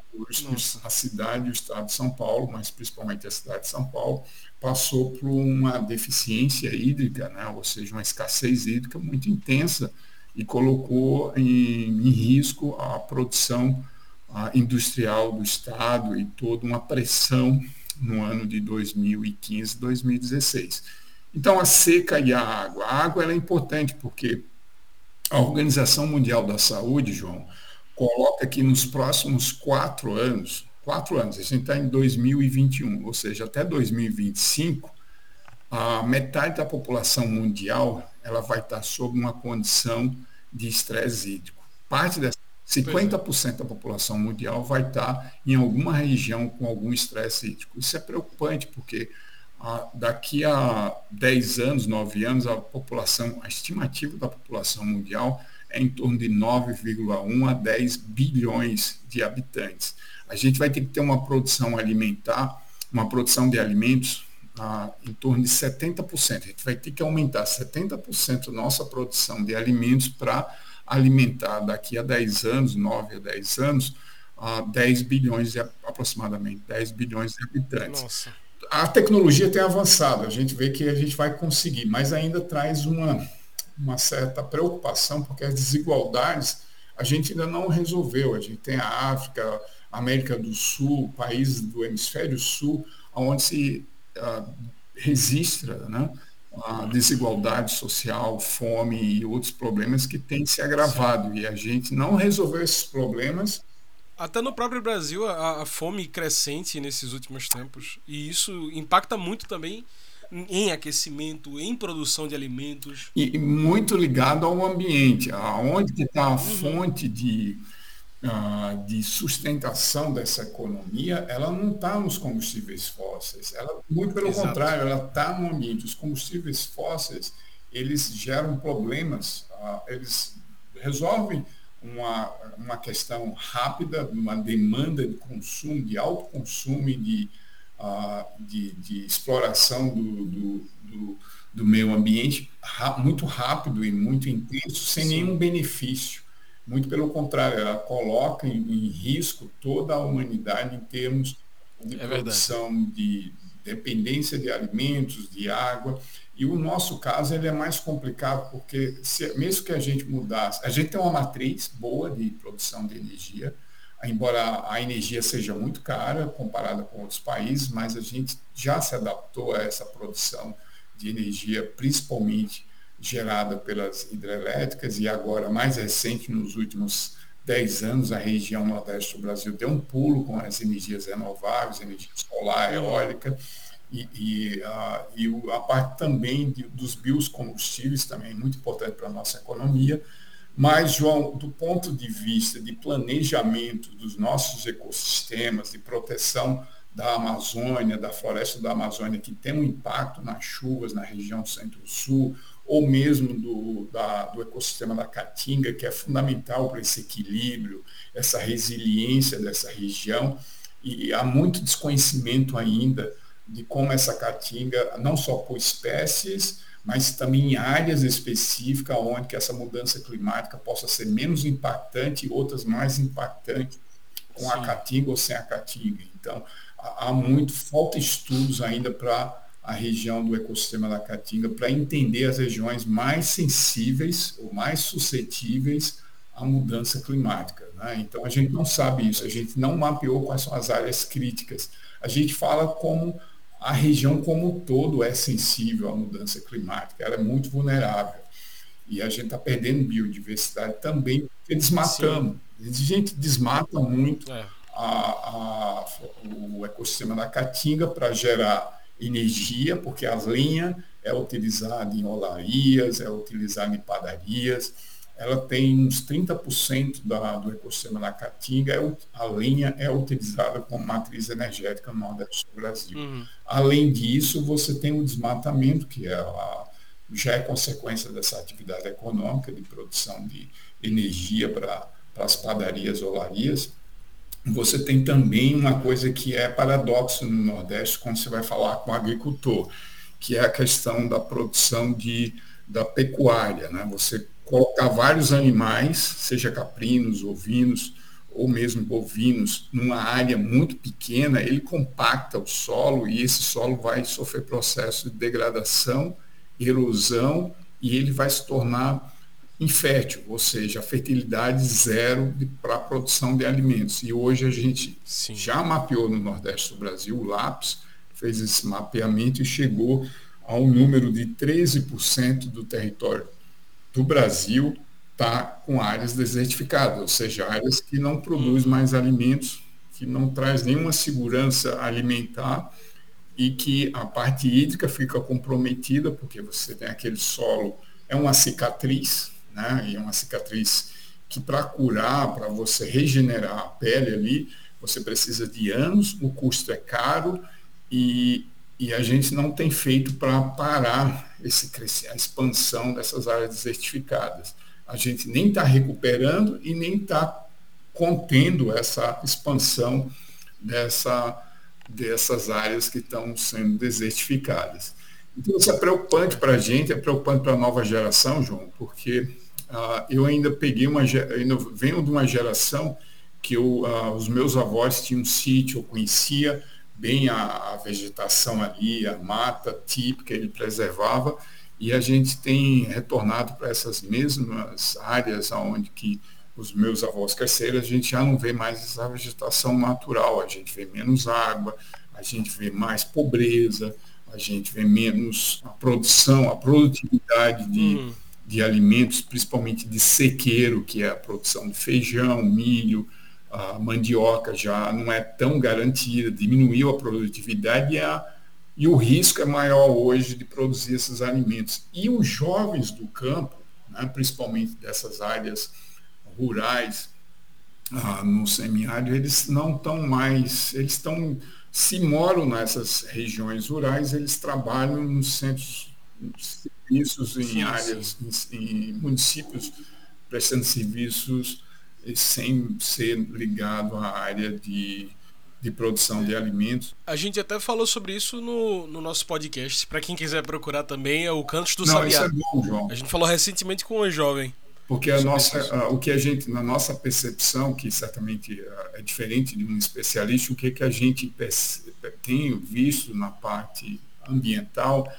a cidade, o estado de São Paulo, mas principalmente a cidade de São Paulo, passou por uma deficiência hídrica, né? ou seja, uma escassez hídrica muito intensa e colocou em, em risco a produção industrial do estado e toda uma pressão no ano de 2015, 2016. Então a seca e a água. A água é importante porque a Organização Mundial da Saúde, João, coloca que nos próximos quatro anos, quatro anos, a gente está em 2021, ou seja, até 2025, a metade da população mundial ela vai estar sob uma condição de estresse hídrico. Parte dessa 50% é. da população mundial vai estar em alguma região com algum estresse hídrico. Isso é preocupante, porque daqui a 10 anos, 9 anos, a população, a estimativa da população mundial é em torno de 9,1 a 10 bilhões de habitantes. A gente vai ter que ter uma produção alimentar, uma produção de alimentos ah, em torno de 70%. A gente vai ter que aumentar 70% nossa produção de alimentos para alimentar daqui a 10 anos, 9 a 10 anos, a 10 bilhões de, aproximadamente 10 bilhões de habitantes. Nossa. A tecnologia tem avançado, a gente vê que a gente vai conseguir, mas ainda traz uma, uma certa preocupação, porque as desigualdades a gente ainda não resolveu. A gente tem a África, a América do Sul, países do hemisfério sul, onde se uh, registra né, a desigualdade social, fome e outros problemas que têm se agravado. E a gente não resolveu esses problemas. Até no próprio Brasil, a, a, fome crescente nesses últimos tempos. E isso impacta muito também em aquecimento, em produção de alimentos. E, e muito ligado ao ambiente. Aonde está a uhum. fonte de de sustentação dessa economia, ela não está nos combustíveis fósseis. Ela, muito pelo Exato. contrário, ela está no ambiente. Os combustíveis fósseis, eles geram problemas, uh, eles resolvem uma, uma questão rápida, uma demanda de consumo, de alto consumo e de, de, de, exploração do, do, do, do meio ambiente muito rápido e muito intenso, sem Sim. nenhum benefício. Muito pelo contrário, ela coloca em, em risco toda a humanidade em termos de é produção, verdade. de dependência de alimentos, de água. E o nosso caso ele é mais complicado, porque se, mesmo que a gente mudasse, a gente tem uma matriz boa de produção de energia, embora a energia seja muito cara comparada com outros países, mas a gente já se adaptou a essa produção de energia, principalmente gerada pelas hidrelétricas e agora mais recente, nos últimos 10 anos, a região nordeste do Brasil deu um pulo com as energias renováveis, energia solar, eólica, e, e, uh, e a parte também de, dos biocombustíveis, também muito importante para a nossa economia. Mas, João, do ponto de vista de planejamento dos nossos ecossistemas, de proteção da Amazônia, da floresta da Amazônia, que tem um impacto nas chuvas na região centro-sul, ou mesmo do, da, do ecossistema da Caatinga, que é fundamental para esse equilíbrio, essa resiliência dessa região. E há muito desconhecimento ainda de como essa caatinga, não só por espécies, mas também em áreas específicas onde que essa mudança climática possa ser menos impactante e outras mais impactantes com Sim. a caatinga ou sem a caatinga. Então, há muito, falta estudos ainda para a região do ecossistema da Caatinga para entender as regiões mais sensíveis ou mais suscetíveis à mudança climática. Né? Então a gente não sabe isso, a gente não mapeou quais são as áreas críticas. A gente fala como a região como um todo é sensível à mudança climática, ela é muito vulnerável. E a gente está perdendo biodiversidade também porque desmatamos. Sim. A gente desmata muito é. a, a, o ecossistema da Caatinga para gerar energia, porque a lenha é utilizada em olarias, é utilizada em padarias, ela tem uns 30% da, do ecossistema da Caatinga, é, a lenha é utilizada como matriz energética no Nordeste do Brasil. Uhum. Além disso, você tem o desmatamento, que é a, já é consequência dessa atividade econômica de produção de energia para as padarias, olarias, você tem também uma coisa que é paradoxo no Nordeste quando você vai falar com o agricultor, que é a questão da produção de, da pecuária. Né? Você colocar vários animais, seja caprinos, ovinos ou mesmo bovinos, numa área muito pequena, ele compacta o solo e esse solo vai sofrer processo de degradação, erosão e ele vai se tornar infértil, ou seja, a fertilidade zero para a produção de alimentos. E hoje a gente Sim. já mapeou no Nordeste do Brasil, o LAPS fez esse mapeamento e chegou ao número de 13% do território do Brasil está com áreas desertificadas, ou seja, áreas que não produzem mais alimentos, que não traz nenhuma segurança alimentar e que a parte hídrica fica comprometida, porque você tem aquele solo, é uma cicatriz, né? E é uma cicatriz que para curar, para você regenerar a pele ali, você precisa de anos, o custo é caro e e a gente não tem feito para parar esse a expansão dessas áreas desertificadas. A gente nem está recuperando e nem está contendo essa expansão dessa, dessas áreas que estão sendo desertificadas. Então, isso é preocupante para a gente, é preocupante para a nova geração, João, porque uh, eu ainda peguei uma, ainda venho de uma geração que eu, uh, os meus avós tinham um sítio, eu conhecia bem a, a, vegetação ali, a mata típica, ele preservava, e a gente tem retornado para essas mesmas áreas onde que os meus avós cresceram, a gente já não vê mais essa vegetação natural, a gente vê menos água, a gente vê mais pobreza, a gente vê menos a produção, a produtividade de, uhum. de alimentos, principalmente de sequeiro, que é a produção de feijão, milho, a mandioca já não é tão garantida, diminuiu a produtividade e, a, e o risco é maior hoje de produzir esses alimentos. E os jovens do campo, né, principalmente dessas áreas rurais, ah, no semiárido, eles não estão mais, eles estão se moram nessas regiões rurais, eles trabalham nos centros serviços, em sim, áreas, sim. Em, em, municípios, prestando serviços sem ser ligado à área de, de produção de alimentos. A gente até falou sobre isso no, no nosso podcast. Para quem quiser procurar também, é o Cantos do Não, Sabiá. Isso é bom, João. A gente falou recentemente com um jovem. Porque a nossa, o que a gente, na nossa percepção, que certamente é diferente de um especialista, o que, que a gente tem visto na parte ambiental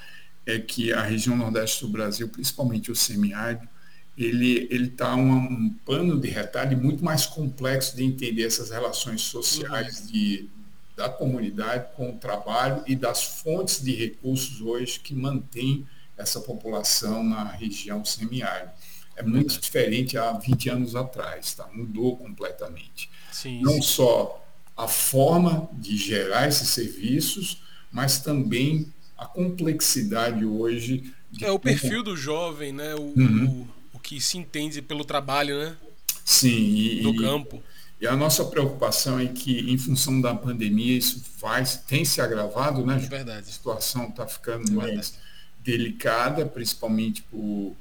é que a região nordeste do Brasil, principalmente o semiárido, ele ele está um, um, pano de retalho muito mais complexo de entender essas relações sociais de, da comunidade com o trabalho e das fontes de recursos hoje que mantém essa população na região semiárida é muito diferente há 20 anos atrás, tá? mudou completamente. Sim, Não sim. só a forma de gerar esses serviços, mas também a complexidade hoje. é o perfil do jovem, né? O, uhum. o, que se entende pelo trabalho, né? Sim. No campo. E a nossa preocupação é que, em função da pandemia, isso vai, tem se agravado, né? É verdade. A situação está ficando é mais verdade. delicada, principalmente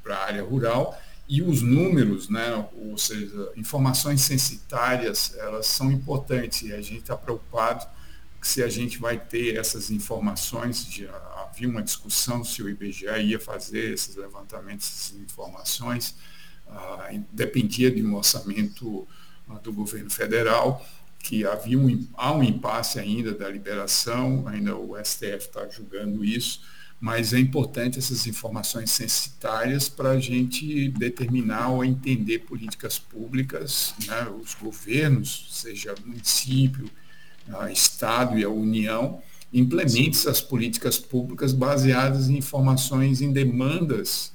para a área rural e os números, né, ou seja, informações censitárias, elas são importantes e a gente está preocupado que se a gente vai ter essas informações, já havia uma discussão se o IBGE ia fazer esses levantamentos, essas informações, ah, dependia de um orçamento ah, do governo federal, que havia um, há um impasse ainda da liberação, ainda o STF está julgando isso, mas é importante essas informações censitárias para a gente determinar ou entender políticas públicas, né? os governos, seja município, Estado e a União, implementem essas políticas públicas baseadas em informações, em demandas,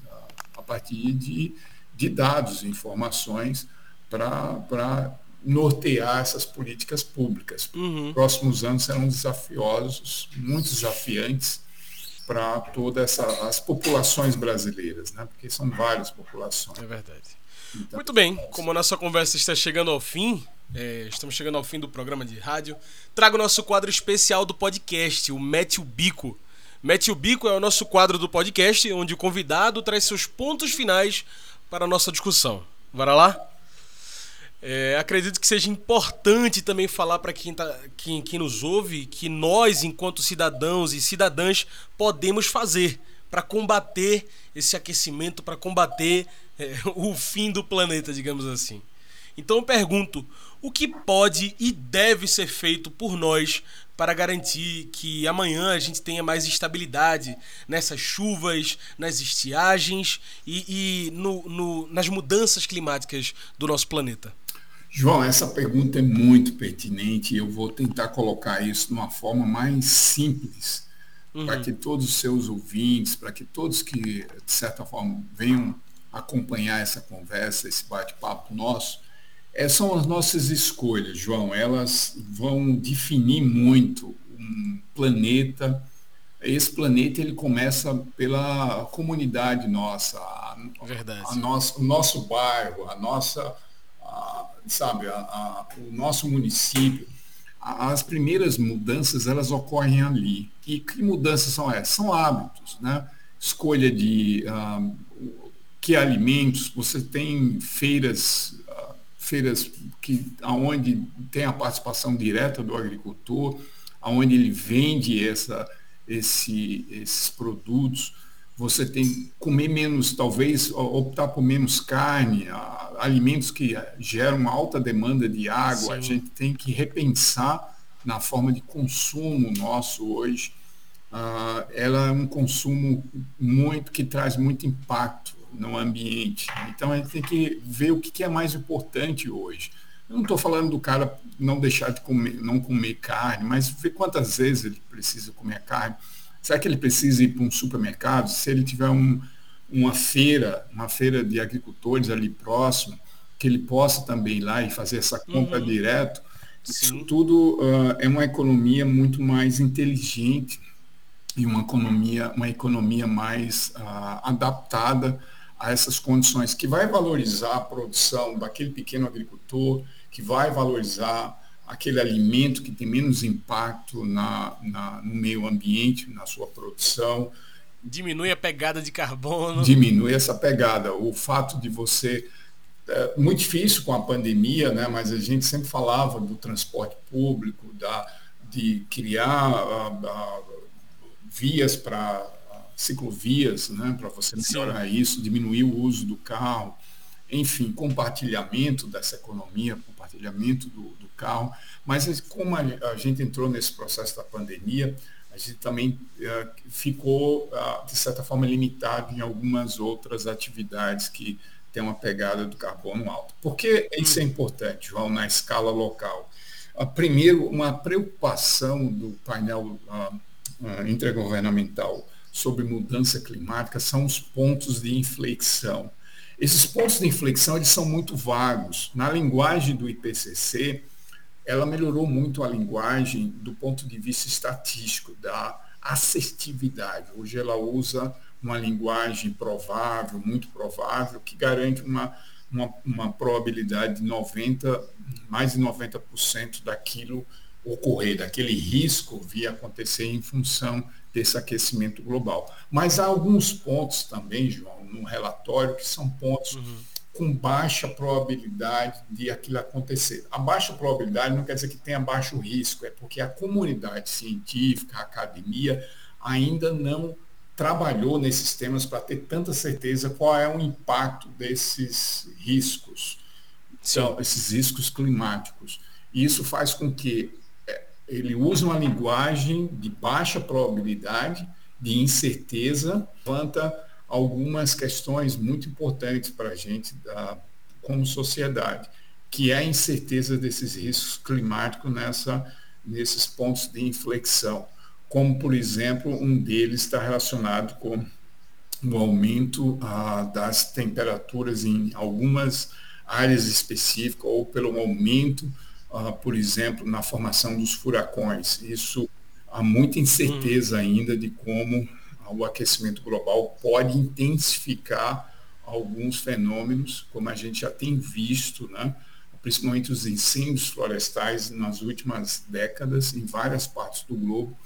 a partir de, de dados, informações, para nortear essas políticas públicas. Uhum. Próximos anos serão desafiosos, muito desafiantes, para todas as populações brasileiras, né? porque são várias populações. É verdade. Então, Muito bem, como a nossa conversa está chegando ao fim, é, estamos chegando ao fim do programa de rádio, trago o nosso quadro especial do podcast, o Mete o Bico. Mete o Bico é o nosso quadro do podcast, onde o convidado traz seus pontos finais para a nossa discussão. Bora lá? É, acredito que seja importante também falar para quem, tá, quem, quem nos ouve que nós, enquanto cidadãos e cidadãs, podemos fazer para combater esse aquecimento, para combater é, o fim do planeta, digamos assim. Então eu pergunto: o que pode e deve ser feito por nós para garantir que amanhã a gente tenha mais estabilidade nessas chuvas, nas estiagens e, e no, no, nas mudanças climáticas do nosso planeta? João, essa pergunta é muito pertinente e eu vou tentar colocar isso de uma forma mais simples, uhum. para que todos os seus ouvintes, para que todos que, de certa forma, venham acompanhar essa conversa, esse bate-papo nosso, é, são as nossas escolhas, João. Elas vão definir muito um planeta. Esse planeta ele começa pela comunidade nossa, a, Verdade. A nossa, o nosso bairro, a nossa a, sabe, a, o nosso município, as primeiras mudanças elas ocorrem ali. E que mudanças são essas? São hábitos, né? Escolha de uh, que alimentos, você tem feiras, uh, feiras que aonde tem a participação direta do agricultor, aonde ele vende essa, esse, esses produtos você tem que comer menos, talvez optar por menos carne, alimentos que geram alta demanda de água. Sim. A gente tem que repensar na forma de consumo nosso hoje. Uh, ela é um consumo muito que traz muito impacto no ambiente. Então a gente tem que ver o que é mais importante hoje. Eu não estou falando do cara não deixar de comer, não comer carne, mas ver quantas vezes ele precisa comer carne Será que ele precisa ir para um supermercado? Se ele tiver um, uma feira, uma feira de agricultores ali próximo, que ele possa também ir lá e fazer essa compra uhum. direto, Sim. isso tudo uh, é uma economia muito mais inteligente e uma economia, uma economia mais uh, adaptada a essas condições, que vai valorizar a produção daquele pequeno agricultor, que vai valorizar aquele alimento que tem menos impacto na, na, no meio ambiente, na sua produção. Diminui a pegada de carbono. Diminui essa pegada. O fato de você. É muito difícil com a pandemia, né? mas a gente sempre falava do transporte público, da, de criar a, a, vias para ciclovias, né? para você melhorar Sim. isso, diminuir o uso do carro, enfim, compartilhamento dessa economia, compartilhamento do, do carro. Mas como a, gente entrou nesse processo da pandemia, a gente também uh, ficou, uh, de certa forma, limitado em algumas outras atividades que têm uma pegada do carbono alto. Por que isso é importante, João, na escala local? Uh, primeiro, uma preocupação do painel intergovernamental sobre mudança climática são os pontos de inflexão. Esses pontos de inflexão eles são muito vagos. Na linguagem do IPCC, ela melhorou muito a linguagem do ponto de vista estatístico, da assertividade. Hoje ela usa uma linguagem provável, muito provável, que garante uma, uma, uma probabilidade de 90, mais de 90% daquilo ocorrer, daquele risco vir acontecer em função desse aquecimento global. Mas há alguns pontos também, João, no relatório, que são pontos uhum. com baixa probabilidade de aquilo acontecer. A baixa probabilidade não quer dizer que tenha baixo risco, é porque a comunidade científica, a academia, ainda não trabalhou nesses temas para ter tanta certeza qual é o impacto desses riscos, então, esses riscos climáticos. E isso faz com que ele usa uma linguagem de baixa probabilidade, de incerteza, levanta algumas questões muito importantes para a gente da, como sociedade, que é a incerteza desses riscos climáticos nessa, nesses pontos de inflexão. Como, por exemplo, um deles está relacionado com o aumento ah, das temperaturas em algumas áreas específicas ou pelo aumento uh, por exemplo, na formação dos furacões. Isso há muita incerteza hum. ainda de como o aquecimento global pode intensificar alguns fenômenos, como a gente já tem visto, né? principalmente os incêndios florestais nas últimas décadas, em várias partes do globo,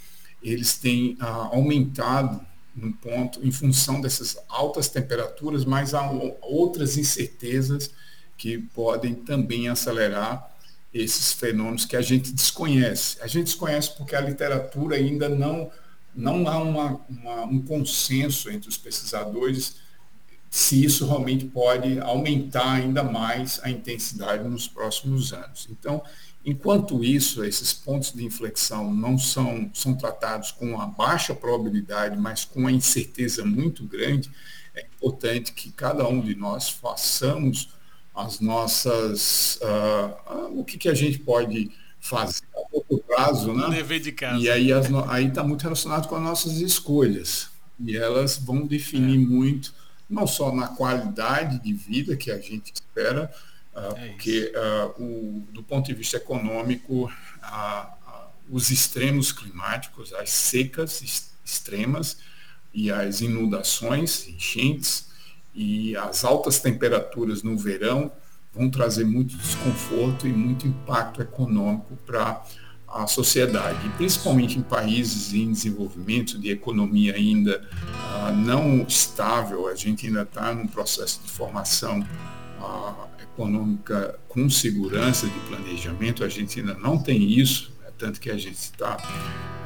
eles têm ah, aumentado no ponto em função dessas altas temperaturas, mas há outras incertezas que podem também acelerar esses fenômenos que a gente desconhece. A gente desconhece porque a literatura ainda não, não há uma, uma, um consenso entre os pesquisadores se isso realmente pode aumentar ainda mais a intensidade nos próximos anos. Então, enquanto isso, esses pontos de inflexão não são, são tratados com uma baixa probabilidade, mas com uma incerteza muito grande, é importante que cada um de nós façamos as nossas. Uh, o que, que a gente pode fazer a curto prazo, né? dever de casa. E aí está muito relacionado com as nossas escolhas. E elas vão definir é. muito, não só na qualidade de vida que a gente espera, uh, é porque uh, o, do ponto de vista econômico, os extremos climáticos, as secas extremas e as inundações, enchentes, e as altas temperaturas no verão vão trazer muito desconforto e muito impacto econômico para a sociedade, principalmente em países em desenvolvimento, de economia ainda uh, não estável, a gente ainda está num processo de formação uh, econômica com segurança de planejamento, a gente ainda não tem isso, né? tanto que a gente está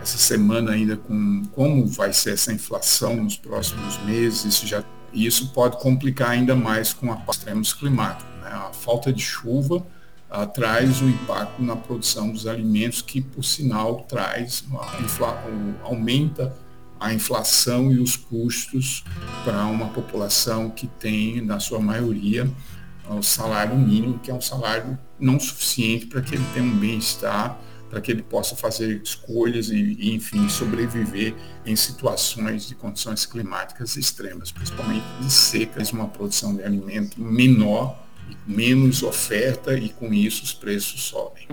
essa semana ainda com como vai ser essa inflação nos próximos meses, isso já isso pode complicar ainda mais com a extremos climáticos. Né? A falta de chuva uh, traz um impacto na produção dos alimentos que, por sinal, traz infla, aumenta a inflação e os custos para uma população que tem, na sua maioria, o salário mínimo, que é um salário não suficiente para que ele tenha um bem-estar, para que ele possa fazer escolhas e, e, enfim, sobreviver em situações de condições climáticas extremas, principalmente de secas, uma produção de alimento menor menos oferta e com isso os preços sobem.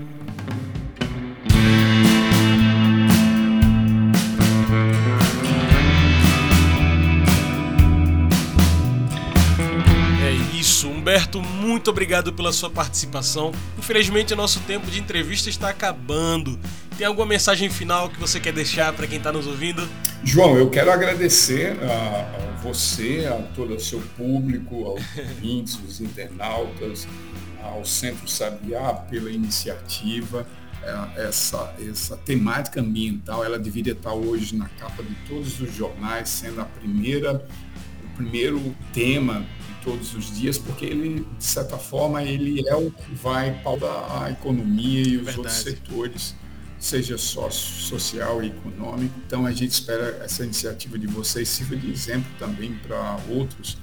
Humberto, muito obrigado pela sua participação. Infelizmente, o nosso tempo de entrevista está acabando. Tem alguma mensagem final que você quer deixar para quem está nos ouvindo? João, eu quero agradecer a, a você, a todo o seu público, aos ouvintes, os internautas, ao Centro Sabiá pela iniciativa. É, essa, essa temática ambiental, ela deveria estar hoje na capa de todos os jornais, sendo a primeira, o primeiro tema todos os dias, porque ele, de certa forma, ele é o que vai pautar a economia e os Verdade. outros setores seja sócio, social e econômico. Então a gente espera essa iniciativa de vocês sirva de exemplo também para outros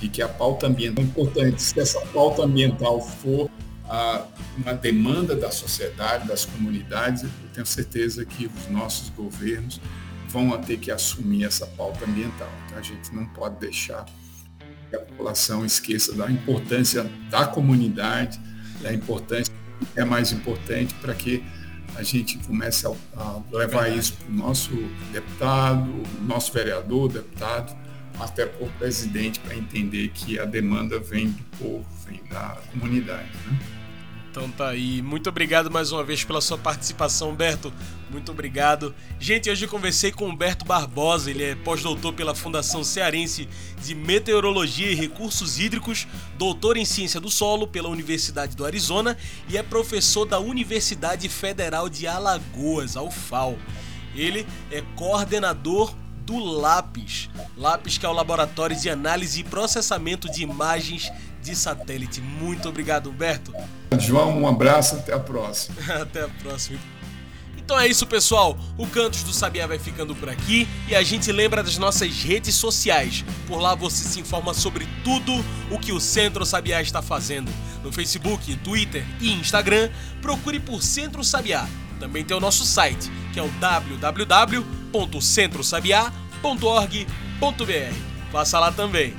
e que a pauta ambiental é importante. Se essa pauta ambiental for a, uma demanda da sociedade, das comunidades, eu tenho certeza que os nossos governos vão ter que assumir essa pauta ambiental. Então a gente não pode deixar que a população esqueça da importância da comunidade, da importância que é mais importante para que a gente comece a, a levar isso para o nosso deputado, nosso vereador, deputado, até para o presidente, para entender que a demanda vem do povo, vem da comunidade. Né? Então tá aí. Muito obrigado mais uma vez pela sua participação, Humberto. Muito obrigado. Gente, hoje conversei com Humberto Barbosa, ele é pós-doutor pela Fundação Cearense de Meteorologia e Recursos Hídricos, doutor em Ciência do Solo pela Universidade do Arizona e é professor da Universidade Federal de Alagoas, a UFAL. Ele é coordenador do LAPIS. LAPIS que é o Laboratório de Análise e Processamento de Imagens de Satélite. Muito obrigado, Humberto. João, um abraço, até a próxima. até a próxima. Então é isso, pessoal. O Cantos do Sabiá vai ficando por aqui e a gente lembra das nossas redes sociais. Por lá você se informa sobre tudo o que o Centro Sabiá está fazendo. No Facebook, Twitter e Instagram, procure por Centro Sabiá. Também tem o nosso site, que é o www.centrosabiá.org.br. Passa lá também.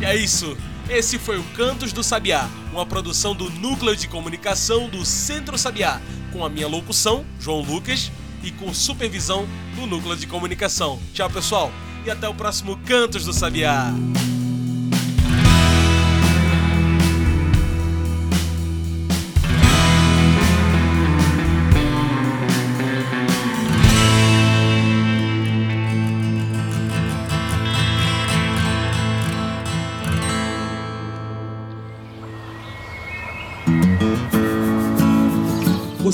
E é isso. Esse foi o Cantos do Sabiá, uma produção do Núcleo de Comunicação do Centro Sabiá, com a minha locução, João Lucas, e com supervisão do Núcleo de Comunicação. Tchau, pessoal, e até o próximo Cantos do Sabiá.